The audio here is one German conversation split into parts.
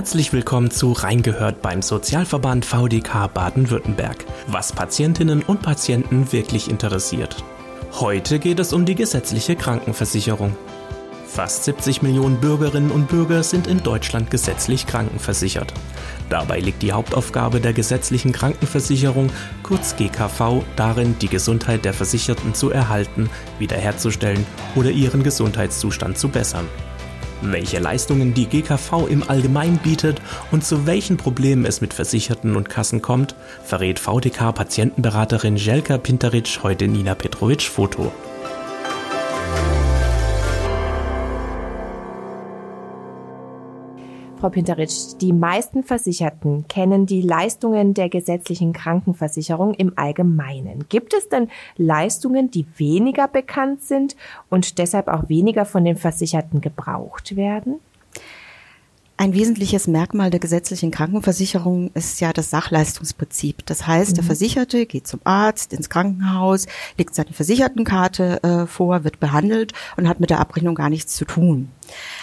Herzlich willkommen zu Reingehört beim Sozialverband VDK Baden-Württemberg, was Patientinnen und Patienten wirklich interessiert. Heute geht es um die gesetzliche Krankenversicherung. Fast 70 Millionen Bürgerinnen und Bürger sind in Deutschland gesetzlich krankenversichert. Dabei liegt die Hauptaufgabe der gesetzlichen Krankenversicherung, kurz GKV, darin, die Gesundheit der Versicherten zu erhalten, wiederherzustellen oder ihren Gesundheitszustand zu bessern welche Leistungen die GKV im Allgemeinen bietet und zu welchen Problemen es mit Versicherten und Kassen kommt, verrät VDK-Patientenberaterin Jelka Pinteric heute Nina Petrovic Foto. Frau Pinteritsch, die meisten Versicherten kennen die Leistungen der gesetzlichen Krankenversicherung im Allgemeinen. Gibt es denn Leistungen, die weniger bekannt sind und deshalb auch weniger von den Versicherten gebraucht werden? Ein wesentliches Merkmal der gesetzlichen Krankenversicherung ist ja das Sachleistungsprinzip. Das heißt, mhm. der Versicherte geht zum Arzt, ins Krankenhaus, legt seine Versichertenkarte äh, vor, wird behandelt und hat mit der Abrechnung gar nichts zu tun.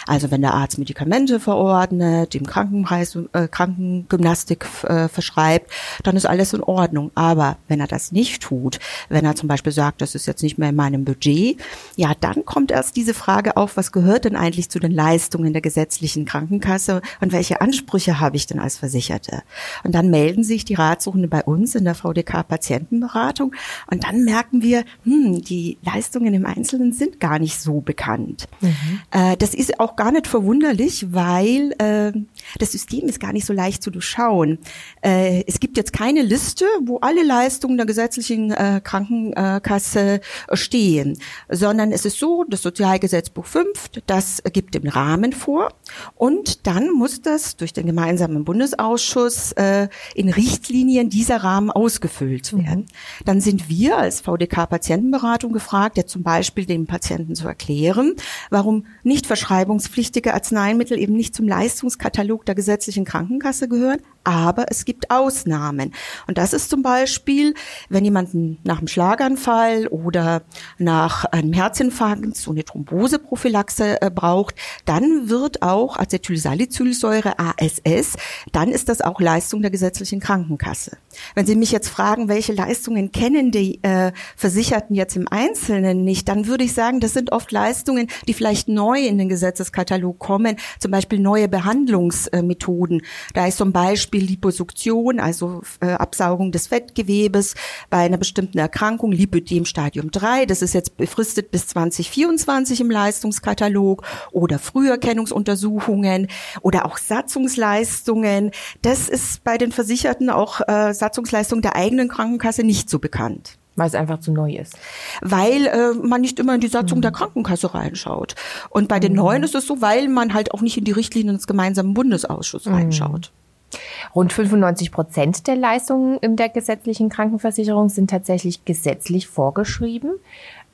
Also wenn der Arzt Medikamente verordnet, dem Krankenpreis, äh, Krankengymnastik äh, verschreibt, dann ist alles in Ordnung. Aber wenn er das nicht tut, wenn er zum Beispiel sagt, das ist jetzt nicht mehr in meinem Budget, ja, dann kommt erst diese Frage auf, was gehört denn eigentlich zu den Leistungen der gesetzlichen Krankenkasse und welche Ansprüche habe ich denn als Versicherte? Und dann melden sich die Ratsuchenden bei uns in der VDK Patientenberatung und dann merken wir, hm, die Leistungen im Einzelnen sind gar nicht so bekannt. Mhm. Äh, das ist auch gar nicht verwunderlich, weil äh, das System ist gar nicht so leicht zu durchschauen. Äh, es gibt jetzt keine Liste, wo alle Leistungen der gesetzlichen äh, Krankenkasse stehen, sondern es ist so, das Sozialgesetzbuch 5, das gibt den Rahmen vor und dann muss das durch den gemeinsamen Bundesausschuss äh, in Richtlinien dieser Rahmen ausgefüllt mhm. werden. Mhm. Dann sind wir als VDK Patientenberatung gefragt, ja zum Beispiel dem Patienten zu erklären, warum nicht verschreibungspflichtige Arzneimittel eben nicht zum Leistungskatalog der gesetzlichen Krankenkasse gehören, aber es gibt Ausnahmen. Und das ist zum Beispiel, wenn jemanden nach einem Schlaganfall oder nach einem Herzinfarkt so eine Thromboseprophylaxe äh, braucht, dann wird auch Acetylsalicylsäure ASS, dann ist das auch Leistung der gesetzlichen Krankenkasse. Wenn Sie mich jetzt fragen, welche Leistungen kennen die äh, Versicherten jetzt im Einzelnen nicht, dann würde ich sagen, das sind oft Leistungen, die vielleicht neu in den Gesetzeskatalog kommen, zum Beispiel neue Behandlungsmethoden. Da ist zum Beispiel Beispiel Liposuktion, also äh, Absaugung des Fettgewebes bei einer bestimmten Erkrankung, Lipödem Stadium 3, das ist jetzt befristet bis 2024 im Leistungskatalog oder Früherkennungsuntersuchungen oder auch Satzungsleistungen. Das ist bei den Versicherten auch äh, Satzungsleistungen der eigenen Krankenkasse nicht so bekannt. Weil es einfach zu neu ist. Weil äh, man nicht immer in die Satzung mhm. der Krankenkasse reinschaut. Und bei den neuen ist es so, weil man halt auch nicht in die Richtlinien des gemeinsamen Bundesausschusses mhm. reinschaut. Rund 95 Prozent der Leistungen in der gesetzlichen Krankenversicherung sind tatsächlich gesetzlich vorgeschrieben.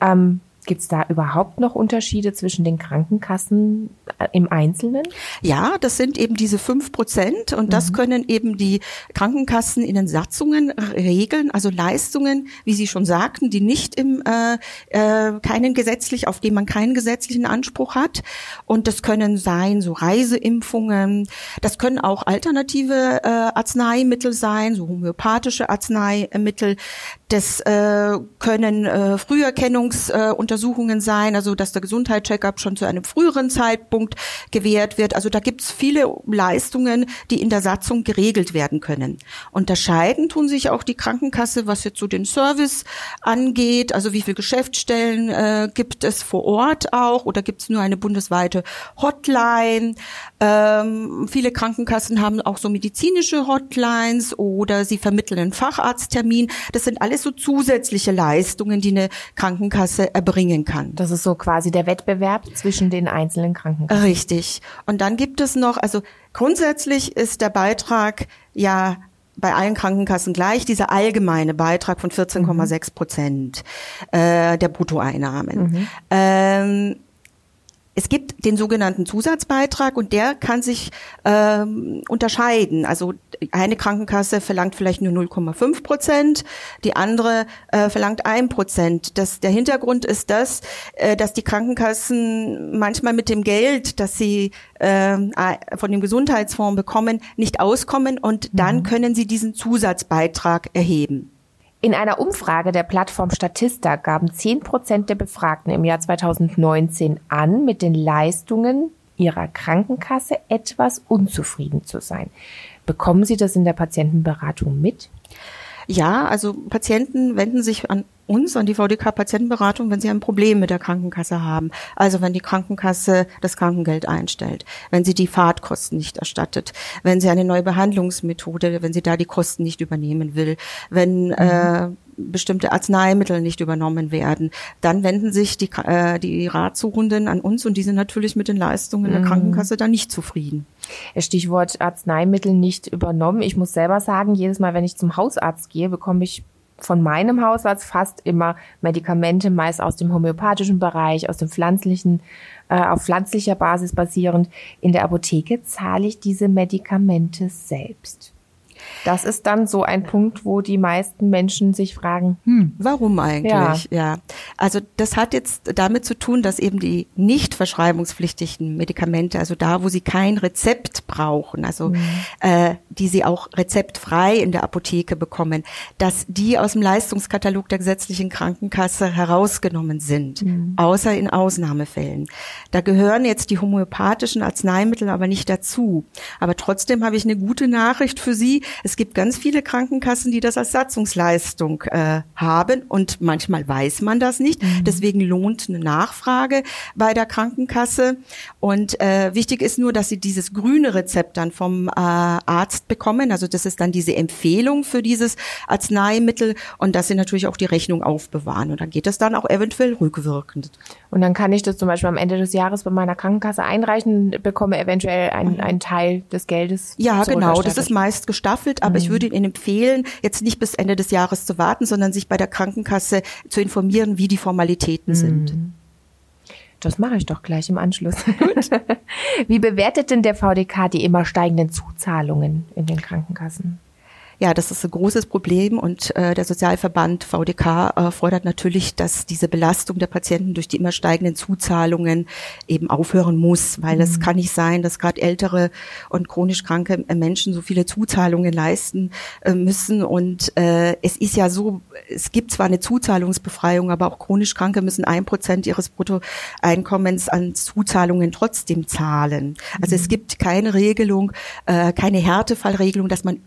Ähm, Gibt es da überhaupt noch Unterschiede zwischen den Krankenkassen äh, im Einzelnen? Ja, das sind eben diese fünf Prozent und das mhm. können eben die Krankenkassen in den Satzungen regeln, also Leistungen, wie Sie schon sagten, die nicht im äh, äh, keinen gesetzlich, auf die man keinen gesetzlichen Anspruch hat. Und das können sein so Reiseimpfungen, das können auch alternative äh, Arzneimittel sein, so homöopathische Arzneimittel. Das äh, können äh, Früherkennungsuntersuchungen äh, sein, also dass der Gesundheitscheckup schon zu einem früheren Zeitpunkt gewährt wird. Also da gibt's viele Leistungen, die in der Satzung geregelt werden können. Unterscheiden tun sich auch die Krankenkasse, was jetzt so den Service angeht, also wie viele Geschäftsstellen äh, gibt es vor Ort auch oder gibt's nur eine bundesweite Hotline. Ähm, viele Krankenkassen haben auch so medizinische Hotlines oder sie vermitteln einen Facharzttermin. Das sind alles so zusätzliche Leistungen, die eine Krankenkasse erbringen kann. Das ist so quasi der Wettbewerb zwischen den einzelnen Krankenkassen. Richtig. Und dann gibt es noch, also grundsätzlich ist der Beitrag ja bei allen Krankenkassen gleich, dieser allgemeine Beitrag von 14,6 Prozent äh, der Bruttoeinnahmen. Mhm. Ähm, es gibt den sogenannten Zusatzbeitrag und der kann sich ähm, unterscheiden. Also eine Krankenkasse verlangt vielleicht nur 0,5 Prozent, die andere äh, verlangt ein Prozent. Das, der Hintergrund ist das, äh, dass die Krankenkassen manchmal mit dem Geld, das sie äh, von dem Gesundheitsfonds bekommen, nicht auskommen und dann mhm. können sie diesen Zusatzbeitrag erheben. In einer Umfrage der Plattform Statista gaben 10 Prozent der Befragten im Jahr 2019 an, mit den Leistungen ihrer Krankenkasse etwas unzufrieden zu sein. Bekommen Sie das in der Patientenberatung mit? Ja, also Patienten wenden sich an uns, an die VDK-Patientenberatung, wenn sie ein Problem mit der Krankenkasse haben. Also wenn die Krankenkasse das Krankengeld einstellt, wenn sie die Fahrtkosten nicht erstattet, wenn sie eine neue Behandlungsmethode, wenn sie da die Kosten nicht übernehmen will, wenn mhm. äh, bestimmte Arzneimittel nicht übernommen werden, dann wenden sich die, äh, die Ratsuchenden an uns und die sind natürlich mit den Leistungen der mhm. Krankenkasse dann nicht zufrieden. Stichwort Arzneimittel nicht übernommen. Ich muss selber sagen, jedes Mal, wenn ich zum Hausarzt gehe, bekomme ich von meinem Hausarzt fast immer Medikamente, meist aus dem homöopathischen Bereich, aus dem pflanzlichen, äh, auf pflanzlicher Basis basierend. In der Apotheke zahle ich diese Medikamente selbst. Das ist dann so ein Punkt, wo die meisten Menschen sich fragen, hm, warum eigentlich? Ja. ja. Also das hat jetzt damit zu tun, dass eben die nicht verschreibungspflichtigen Medikamente, also da, wo sie kein Rezept brauchen, also mhm. äh, die sie auch rezeptfrei in der Apotheke bekommen, dass die aus dem Leistungskatalog der gesetzlichen Krankenkasse herausgenommen sind, mhm. außer in Ausnahmefällen. Da gehören jetzt die homöopathischen Arzneimittel aber nicht dazu. Aber trotzdem habe ich eine gute Nachricht für Sie. Es gibt ganz viele Krankenkassen, die das als Satzungsleistung äh, haben und manchmal weiß man das nicht. Mhm. Deswegen lohnt eine Nachfrage bei der Krankenkasse. Und äh, wichtig ist nur, dass Sie dieses grüne Rezept dann vom äh, Arzt bekommen. Also das ist dann diese Empfehlung für dieses Arzneimittel und dass Sie natürlich auch die Rechnung aufbewahren. Und dann geht das dann auch eventuell rückwirkend. Und dann kann ich das zum Beispiel am Ende des Jahres bei meiner Krankenkasse einreichen, bekomme eventuell einen, mhm. einen Teil des Geldes. Ja, genau. Das ist meist gestaffelt, aber mhm. ich würde Ihnen empfehlen, jetzt nicht bis Ende des Jahres zu warten, sondern sich bei der Krankenkasse zu informieren, wie die Formalitäten mhm. sind. Das mache ich doch gleich im Anschluss. Gut. Wie bewertet denn der VDK die immer steigenden Zuzahlungen in den Krankenkassen? Ja, das ist ein großes Problem und äh, der Sozialverband VDK äh, fordert natürlich, dass diese Belastung der Patienten durch die immer steigenden Zuzahlungen eben aufhören muss, weil mhm. es kann nicht sein, dass gerade ältere und chronisch kranke Menschen so viele Zuzahlungen leisten äh, müssen und äh, es ist ja so, es gibt zwar eine Zuzahlungsbefreiung, aber auch chronisch Kranke müssen ein Prozent ihres Bruttoeinkommens an Zuzahlungen trotzdem zahlen. Also mhm. es gibt keine Regelung, äh, keine Härtefallregelung, dass man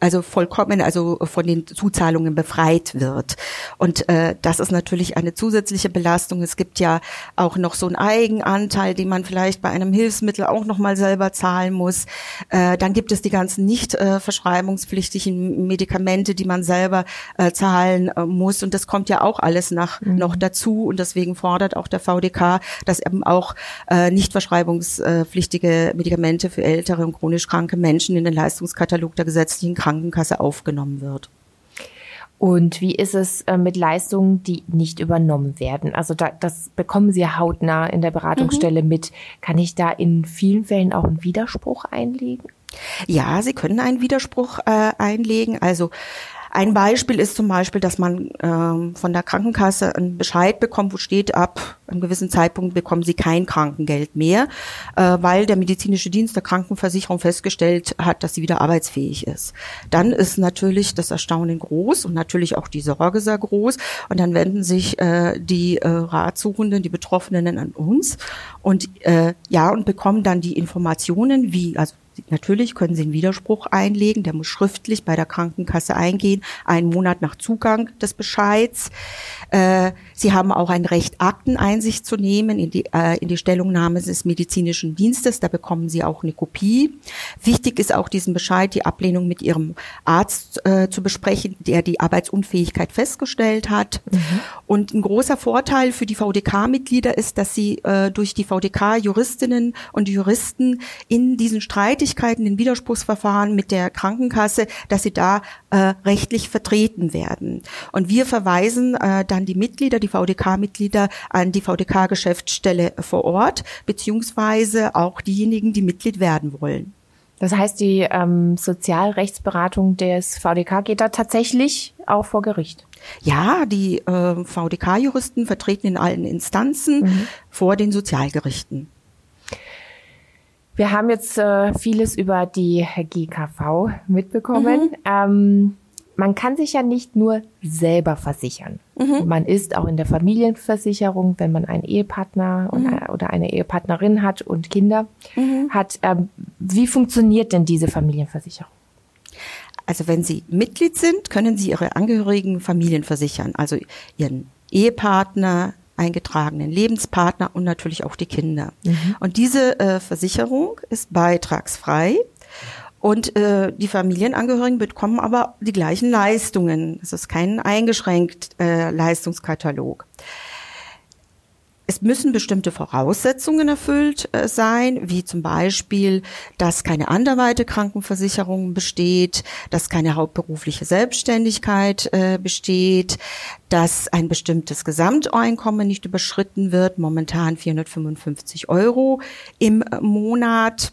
also vollkommen also von den Zuzahlungen befreit wird. Und äh, das ist natürlich eine zusätzliche Belastung. Es gibt ja auch noch so einen Eigenanteil, den man vielleicht bei einem Hilfsmittel auch noch mal selber zahlen muss. Äh, dann gibt es die ganzen nicht äh, verschreibungspflichtigen Medikamente, die man selber äh, zahlen äh, muss. Und das kommt ja auch alles nach, mhm. noch dazu. Und deswegen fordert auch der VDK, dass eben auch äh, nicht verschreibungspflichtige Medikamente für ältere und chronisch kranke Menschen in den Leistungskatalog der gesetzlichen gesetzlichen Krankenkasse aufgenommen wird. Und wie ist es äh, mit Leistungen, die nicht übernommen werden? Also da, das bekommen Sie hautnah in der Beratungsstelle mhm. mit. Kann ich da in vielen Fällen auch einen Widerspruch einlegen? Ja, Sie können einen Widerspruch äh, einlegen. Also ein Beispiel ist zum Beispiel, dass man ähm, von der Krankenkasse einen Bescheid bekommt, wo steht, ab einem gewissen Zeitpunkt bekommen Sie kein Krankengeld mehr, äh, weil der medizinische Dienst der Krankenversicherung festgestellt hat, dass sie wieder arbeitsfähig ist. Dann ist natürlich das Erstaunen groß und natürlich auch die Sorge sehr groß. Und dann wenden sich äh, die äh, Ratsuchenden, die Betroffenen an uns und äh, ja und bekommen dann die Informationen, wie also Natürlich können Sie einen Widerspruch einlegen, der muss schriftlich bei der Krankenkasse eingehen, einen Monat nach Zugang des Bescheids. Äh, Sie haben auch ein Recht, Akteneinsicht zu nehmen in die, äh, in die Stellungnahme des medizinischen Dienstes. Da bekommen Sie auch eine Kopie. Wichtig ist auch diesen Bescheid, die Ablehnung mit Ihrem Arzt äh, zu besprechen, der die Arbeitsunfähigkeit festgestellt hat. Mhm. Und ein großer Vorteil für die VDK-Mitglieder ist, dass sie äh, durch die VDK-Juristinnen und Juristen in diesen Streitigkeiten, in Widerspruchsverfahren mit der Krankenkasse, dass sie da äh, rechtlich vertreten werden. Und wir verweisen äh, dann die Mitglieder, die VDK-Mitglieder an die VDK-Geschäftsstelle vor Ort, beziehungsweise auch diejenigen, die Mitglied werden wollen. Das heißt, die ähm, Sozialrechtsberatung des VDK geht da tatsächlich auch vor Gericht. Ja, die äh, VDK-Juristen vertreten in allen Instanzen mhm. vor den Sozialgerichten. Wir haben jetzt äh, vieles über die GKV mitbekommen. Mhm. Ähm, man kann sich ja nicht nur selber versichern. Mhm. Man ist auch in der Familienversicherung, wenn man einen Ehepartner mhm. oder eine Ehepartnerin hat und Kinder mhm. hat. Ähm, wie funktioniert denn diese Familienversicherung? Also wenn Sie Mitglied sind, können Sie Ihre Angehörigen Familien versichern, also Ihren Ehepartner, eingetragenen Lebenspartner und natürlich auch die Kinder. Mhm. Und diese äh, Versicherung ist beitragsfrei und äh, die Familienangehörigen bekommen aber die gleichen Leistungen. Es ist kein eingeschränkt äh, Leistungskatalog. Es müssen bestimmte Voraussetzungen erfüllt äh, sein, wie zum Beispiel, dass keine anderweite Krankenversicherung besteht, dass keine hauptberufliche Selbstständigkeit äh, besteht, dass ein bestimmtes Gesamteinkommen nicht überschritten wird, momentan 455 Euro im Monat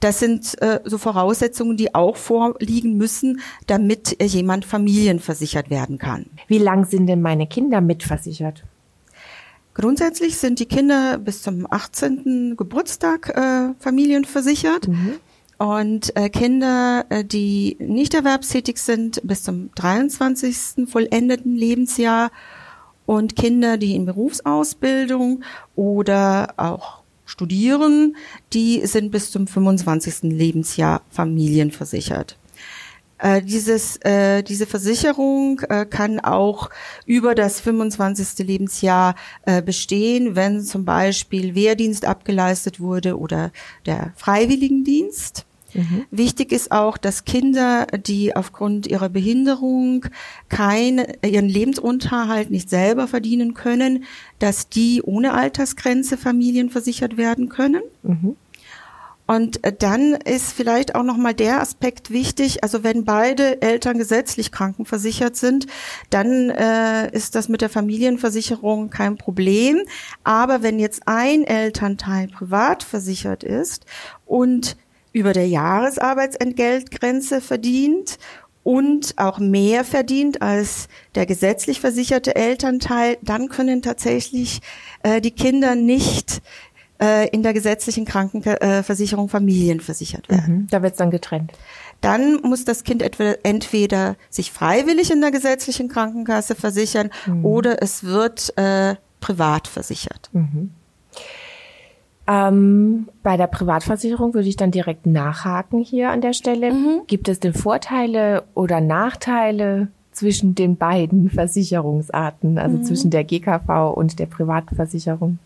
das sind äh, so Voraussetzungen, die auch vorliegen müssen, damit äh, jemand familienversichert werden kann. Wie lang sind denn meine Kinder mitversichert? Grundsätzlich sind die Kinder bis zum 18. Geburtstag äh, familienversichert. Mhm. Und äh, Kinder, äh, die nicht erwerbstätig sind, bis zum 23. vollendeten Lebensjahr und Kinder, die in Berufsausbildung oder auch studieren, die sind bis zum 25. Lebensjahr familienversichert. Äh, dieses, äh, diese Versicherung äh, kann auch über das 25. Lebensjahr äh, bestehen, wenn zum Beispiel Wehrdienst abgeleistet wurde oder der Freiwilligendienst. Mhm. Wichtig ist auch, dass Kinder, die aufgrund ihrer Behinderung kein, ihren Lebensunterhalt nicht selber verdienen können, dass die ohne Altersgrenze familienversichert werden können. Mhm. Und äh, dann ist vielleicht auch noch mal der Aspekt wichtig. Also wenn beide Eltern gesetzlich krankenversichert sind, dann äh, ist das mit der Familienversicherung kein Problem. Aber wenn jetzt ein Elternteil privat versichert ist und über der Jahresarbeitsentgeltgrenze verdient und auch mehr verdient als der gesetzlich versicherte Elternteil, dann können tatsächlich äh, die Kinder nicht äh, in der gesetzlichen Krankenversicherung familienversichert werden. Mhm, da wird es dann getrennt. Dann muss das Kind entweder sich freiwillig in der gesetzlichen Krankenkasse versichern mhm. oder es wird äh, privat versichert. Mhm. Ähm, bei der Privatversicherung würde ich dann direkt nachhaken hier an der Stelle. Mhm. Gibt es denn Vorteile oder Nachteile zwischen den beiden Versicherungsarten, also mhm. zwischen der GKV und der Privatversicherung?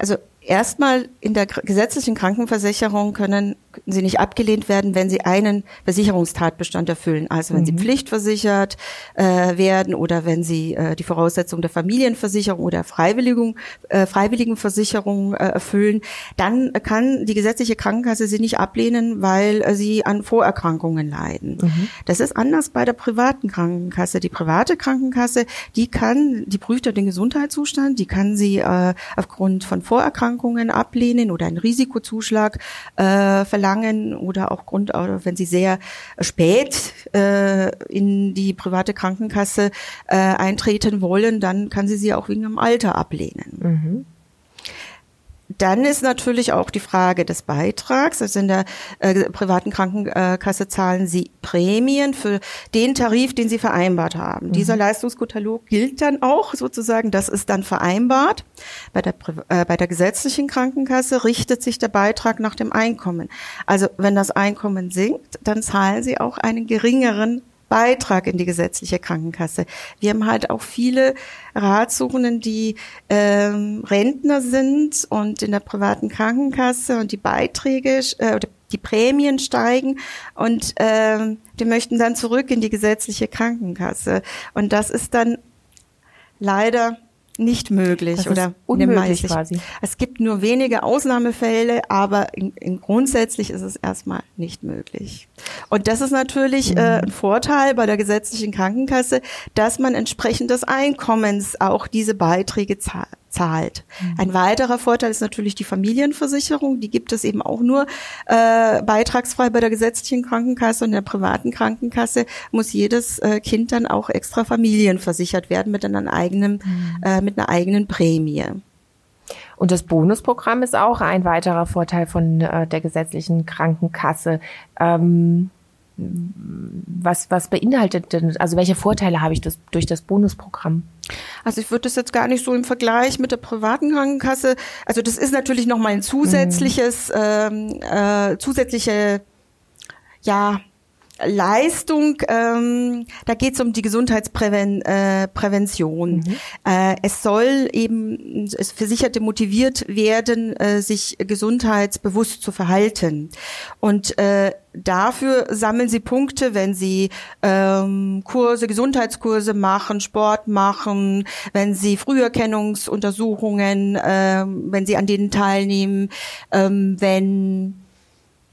Also erstmal in der gesetzlichen Krankenversicherung können sie nicht abgelehnt werden, wenn sie einen Versicherungstatbestand erfüllen. Also wenn mhm. sie pflichtversichert äh, werden oder wenn sie äh, die Voraussetzungen der Familienversicherung oder Freiwilligung, äh, Freiwilligenversicherung äh, erfüllen, dann kann die gesetzliche Krankenkasse sie nicht ablehnen, weil äh, sie an Vorerkrankungen leiden. Mhm. Das ist anders bei der privaten Krankenkasse. Die private Krankenkasse, die kann, die prüft ja den Gesundheitszustand, die kann sie äh, aufgrund von Vorerkrankungen ablehnen oder einen Risikozuschlag äh, verlangen oder auch Grund, wenn sie sehr spät äh, in die private Krankenkasse äh, eintreten wollen, dann kann sie sie auch wegen dem Alter ablehnen. Mhm. Dann ist natürlich auch die Frage des Beitrags. Also in der äh, privaten Krankenkasse zahlen Sie Prämien für den Tarif, den Sie vereinbart haben. Mhm. Dieser Leistungskatalog gilt dann auch sozusagen, das ist dann vereinbart. Bei der, äh, bei der gesetzlichen Krankenkasse richtet sich der Beitrag nach dem Einkommen. Also wenn das Einkommen sinkt, dann zahlen Sie auch einen geringeren Beitrag in die gesetzliche Krankenkasse. Wir haben halt auch viele Ratsuchenden, die ähm, Rentner sind und in der privaten Krankenkasse und die Beiträge äh, oder die Prämien steigen und ähm, die möchten dann zurück in die gesetzliche Krankenkasse. Und das ist dann leider nicht möglich das oder unmöglich quasi. Es gibt nur wenige Ausnahmefälle, aber in, in grundsätzlich ist es erstmal nicht möglich. Und das ist natürlich mhm. äh, ein Vorteil bei der gesetzlichen Krankenkasse, dass man entsprechend des Einkommens auch diese Beiträge zahlt zahlt. Mhm. Ein weiterer Vorteil ist natürlich die Familienversicherung. Die gibt es eben auch nur äh, beitragsfrei bei der gesetzlichen Krankenkasse und der privaten Krankenkasse muss jedes äh, Kind dann auch extra familienversichert werden mit einer eigenen, mhm. äh, mit einer eigenen Prämie. Und das Bonusprogramm ist auch ein weiterer Vorteil von äh, der gesetzlichen Krankenkasse. Ähm, was, was beinhaltet denn, also welche Vorteile habe ich das, durch das Bonusprogramm? Also ich würde das jetzt gar nicht so im Vergleich mit der privaten Krankenkasse, also das ist natürlich nochmal ein zusätzliches, mhm. ähm, äh, zusätzliche, ja, Leistung, ähm, da geht es um die Gesundheitsprävention. Äh, mhm. äh, es soll eben es Versicherte motiviert werden, äh, sich gesundheitsbewusst zu verhalten. Und äh, dafür sammeln sie Punkte, wenn sie ähm, Kurse, Gesundheitskurse machen, Sport machen, wenn sie Früherkennungsuntersuchungen, äh, wenn sie an denen teilnehmen, ähm, wenn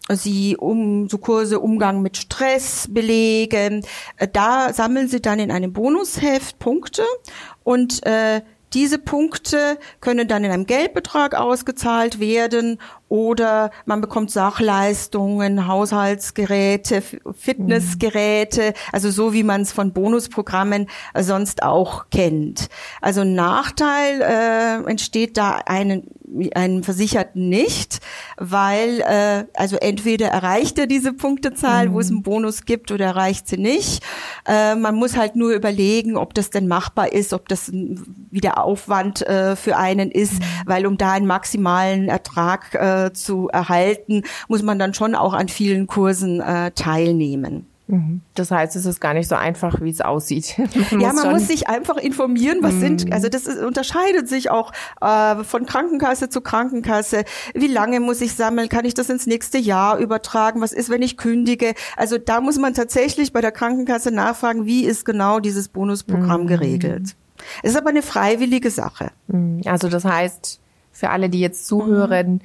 sie um so Kurse Umgang mit Stress belegen. Äh, da sammeln sie dann in einem Bonusheft Punkte und äh, diese Punkte können dann in einem Geldbetrag ausgezahlt werden oder man bekommt Sachleistungen, Haushaltsgeräte, Fitnessgeräte, also so wie man es von Bonusprogrammen äh, sonst auch kennt. Also Nachteil äh, entsteht da einen einem Versicherten nicht, weil äh, also entweder erreicht er diese Punktezahl, mhm. wo es einen Bonus gibt, oder erreicht sie nicht. Äh, man muss halt nur überlegen, ob das denn machbar ist, ob das wieder Aufwand äh, für einen ist, mhm. weil um da einen maximalen Ertrag äh, zu erhalten, muss man dann schon auch an vielen Kursen äh, teilnehmen. Mhm. Das heißt, es ist gar nicht so einfach, wie es aussieht. Man ja, man muss sich einfach informieren, was mhm. sind, also das ist, unterscheidet sich auch äh, von Krankenkasse zu Krankenkasse. Wie lange muss ich sammeln? Kann ich das ins nächste Jahr übertragen? Was ist, wenn ich kündige? Also da muss man tatsächlich bei der Krankenkasse nachfragen, wie ist genau dieses Bonusprogramm mhm. geregelt. Es ist aber eine freiwillige Sache. Mhm. Also das heißt, für alle, die jetzt zuhören, mhm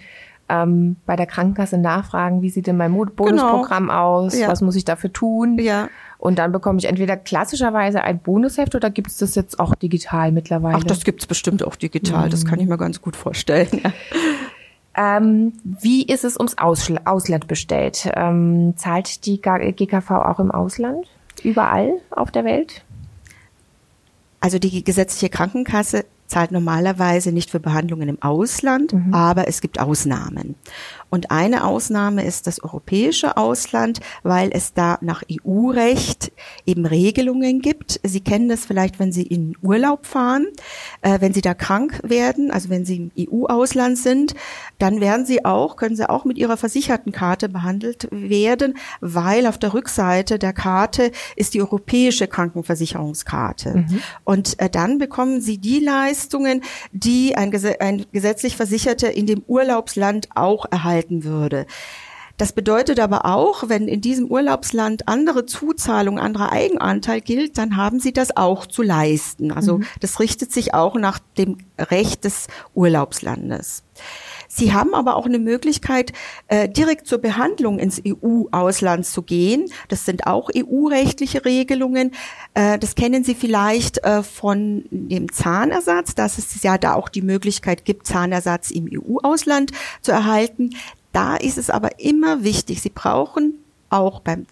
ähm, bei der Krankenkasse nachfragen, wie sieht denn mein Bonusprogramm genau. aus, ja. was muss ich dafür tun? Ja. Und dann bekomme ich entweder klassischerweise ein Bonusheft oder gibt es das jetzt auch digital mittlerweile? Ach, das gibt es bestimmt auch digital, mhm. das kann ich mir ganz gut vorstellen. Ähm, wie ist es ums Ausl Ausland bestellt? Ähm, zahlt die GKV auch im Ausland? Überall auf der Welt? Also die gesetzliche Krankenkasse zahlt normalerweise nicht für Behandlungen im Ausland, mhm. aber es gibt Ausnahmen. Und eine Ausnahme ist das europäische Ausland, weil es da nach EU-Recht eben Regelungen gibt. Sie kennen das vielleicht, wenn Sie in Urlaub fahren, äh, wenn Sie da krank werden, also wenn Sie im EU-Ausland sind, dann werden Sie auch, können Sie auch mit Ihrer versicherten Karte behandelt werden, weil auf der Rückseite der Karte ist die europäische Krankenversicherungskarte. Mhm. Und äh, dann bekommen Sie die Leistungen, die ein, ein gesetzlich Versicherter in dem Urlaubsland auch erhalten erhalten würde. Das bedeutet aber auch, wenn in diesem Urlaubsland andere Zuzahlung, anderer Eigenanteil gilt, dann haben Sie das auch zu leisten. Also mhm. das richtet sich auch nach dem Recht des Urlaubslandes. Sie haben aber auch eine Möglichkeit, äh, direkt zur Behandlung ins EU-Ausland zu gehen. Das sind auch EU-rechtliche Regelungen. Äh, das kennen Sie vielleicht äh, von dem Zahnersatz, dass es ja da auch die Möglichkeit gibt, Zahnersatz im EU-Ausland zu erhalten. Da ist es aber immer wichtig, Sie brauchen auch beim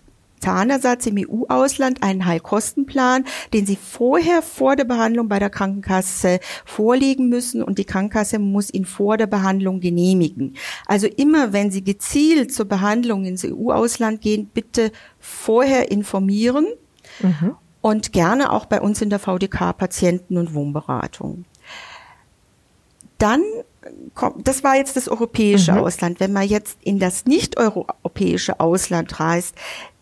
Zahnersatz im EU-Ausland einen Heilkostenplan, den Sie vorher vor der Behandlung bei der Krankenkasse vorlegen müssen und die Krankenkasse muss ihn vor der Behandlung genehmigen. Also immer, wenn Sie gezielt zur Behandlung ins EU-Ausland gehen, bitte vorher informieren mhm. und gerne auch bei uns in der VDK Patienten- und Wohnberatung. Dann das war jetzt das europäische mhm. Ausland. Wenn man jetzt in das nicht europäische Ausland reist,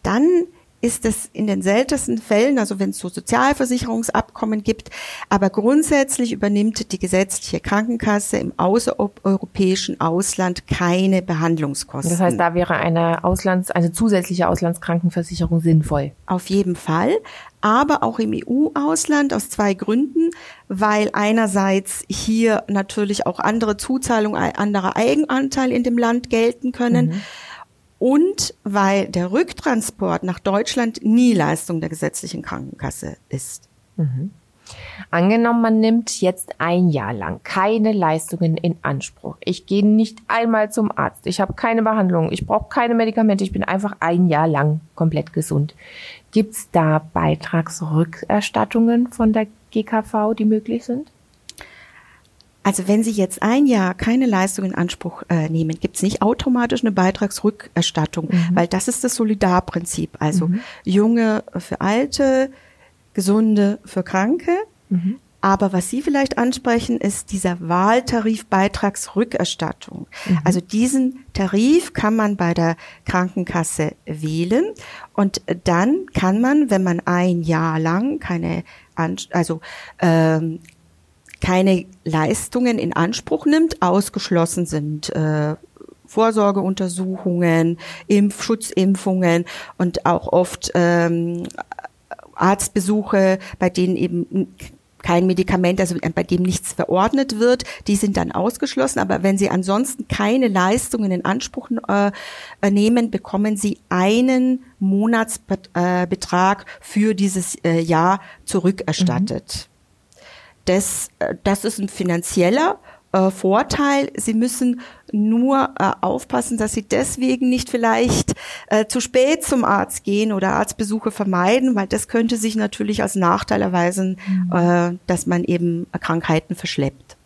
dann ist es in den seltensten Fällen, also wenn es so Sozialversicherungsabkommen gibt, aber grundsätzlich übernimmt die gesetzliche Krankenkasse im außereuropäischen Ausland keine Behandlungskosten. Das heißt, da wäre eine Auslands, eine zusätzliche Auslandskrankenversicherung sinnvoll. Auf jeden Fall, aber auch im EU-Ausland aus zwei Gründen, weil einerseits hier natürlich auch andere Zuzahlungen, anderer Eigenanteil in dem Land gelten können. Mhm und weil der Rücktransport nach Deutschland nie Leistung der gesetzlichen Krankenkasse ist. Mhm. Angenommen, man nimmt jetzt ein Jahr lang keine Leistungen in Anspruch. Ich gehe nicht einmal zum Arzt. Ich habe keine Behandlung. Ich brauche keine Medikamente. Ich bin einfach ein Jahr lang komplett gesund. Gibt es da Beitragsrückerstattungen von der GKV, die möglich sind? Also wenn Sie jetzt ein Jahr keine Leistung in Anspruch äh, nehmen, gibt es nicht automatisch eine Beitragsrückerstattung, mhm. weil das ist das Solidarprinzip. Also mhm. Junge für Alte, Gesunde für Kranke. Mhm. Aber was Sie vielleicht ansprechen, ist dieser Wahltarif Beitragsrückerstattung. Mhm. Also diesen Tarif kann man bei der Krankenkasse wählen und dann kann man, wenn man ein Jahr lang keine also ähm, keine Leistungen in Anspruch nimmt, ausgeschlossen sind äh, Vorsorgeuntersuchungen, Impfschutzimpfungen und auch oft ähm, Arztbesuche, bei denen eben kein Medikament, also bei dem nichts verordnet wird, die sind dann ausgeschlossen. Aber wenn Sie ansonsten keine Leistungen in Anspruch äh, nehmen, bekommen Sie einen Monatsbetrag äh, für dieses äh, Jahr zurückerstattet. Mhm. Das, äh, das ist ein finanzieller äh, Vorteil. Sie müssen nur äh, aufpassen, dass Sie deswegen nicht vielleicht äh, zu spät zum Arzt gehen oder Arztbesuche vermeiden, weil das könnte sich natürlich als Nachteil erweisen, mhm. äh, dass man eben Krankheiten verschleppt.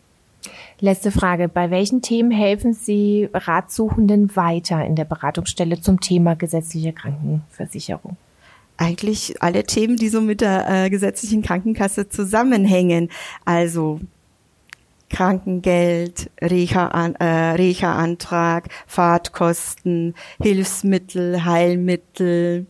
Letzte Frage. Bei welchen Themen helfen Sie Ratsuchenden weiter in der Beratungsstelle zum Thema gesetzliche Krankenversicherung? Eigentlich alle Themen, die so mit der äh, gesetzlichen Krankenkasse zusammenhängen. Also Krankengeld, Reha-Antrag, äh, Reha Fahrtkosten, Hilfsmittel, Heilmittel,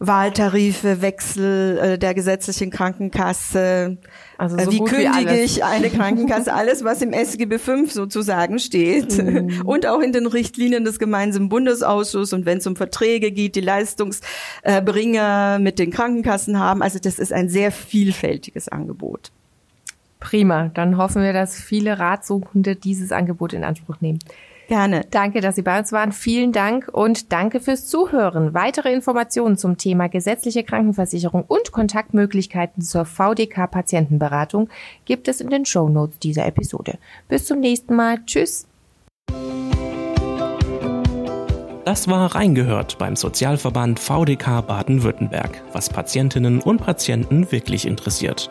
Wahltarife, Wechsel äh, der gesetzlichen Krankenkasse. Also so äh, wie kündige wie ich eine Krankenkasse? Alles, was im SGB V sozusagen steht. Mhm. Und auch in den Richtlinien des gemeinsamen Bundesausschusses und wenn es um Verträge geht, die Leistungsbringer mit den Krankenkassen haben. Also das ist ein sehr vielfältiges Angebot. Prima. Dann hoffen wir, dass viele Ratsuchende dieses Angebot in Anspruch nehmen. Gerne. Danke, dass Sie bei uns waren. Vielen Dank und danke fürs Zuhören. Weitere Informationen zum Thema gesetzliche Krankenversicherung und Kontaktmöglichkeiten zur VDK Patientenberatung gibt es in den Show Notes dieser Episode. Bis zum nächsten Mal. Tschüss. Das war Reingehört beim Sozialverband VDK Baden-Württemberg, was Patientinnen und Patienten wirklich interessiert.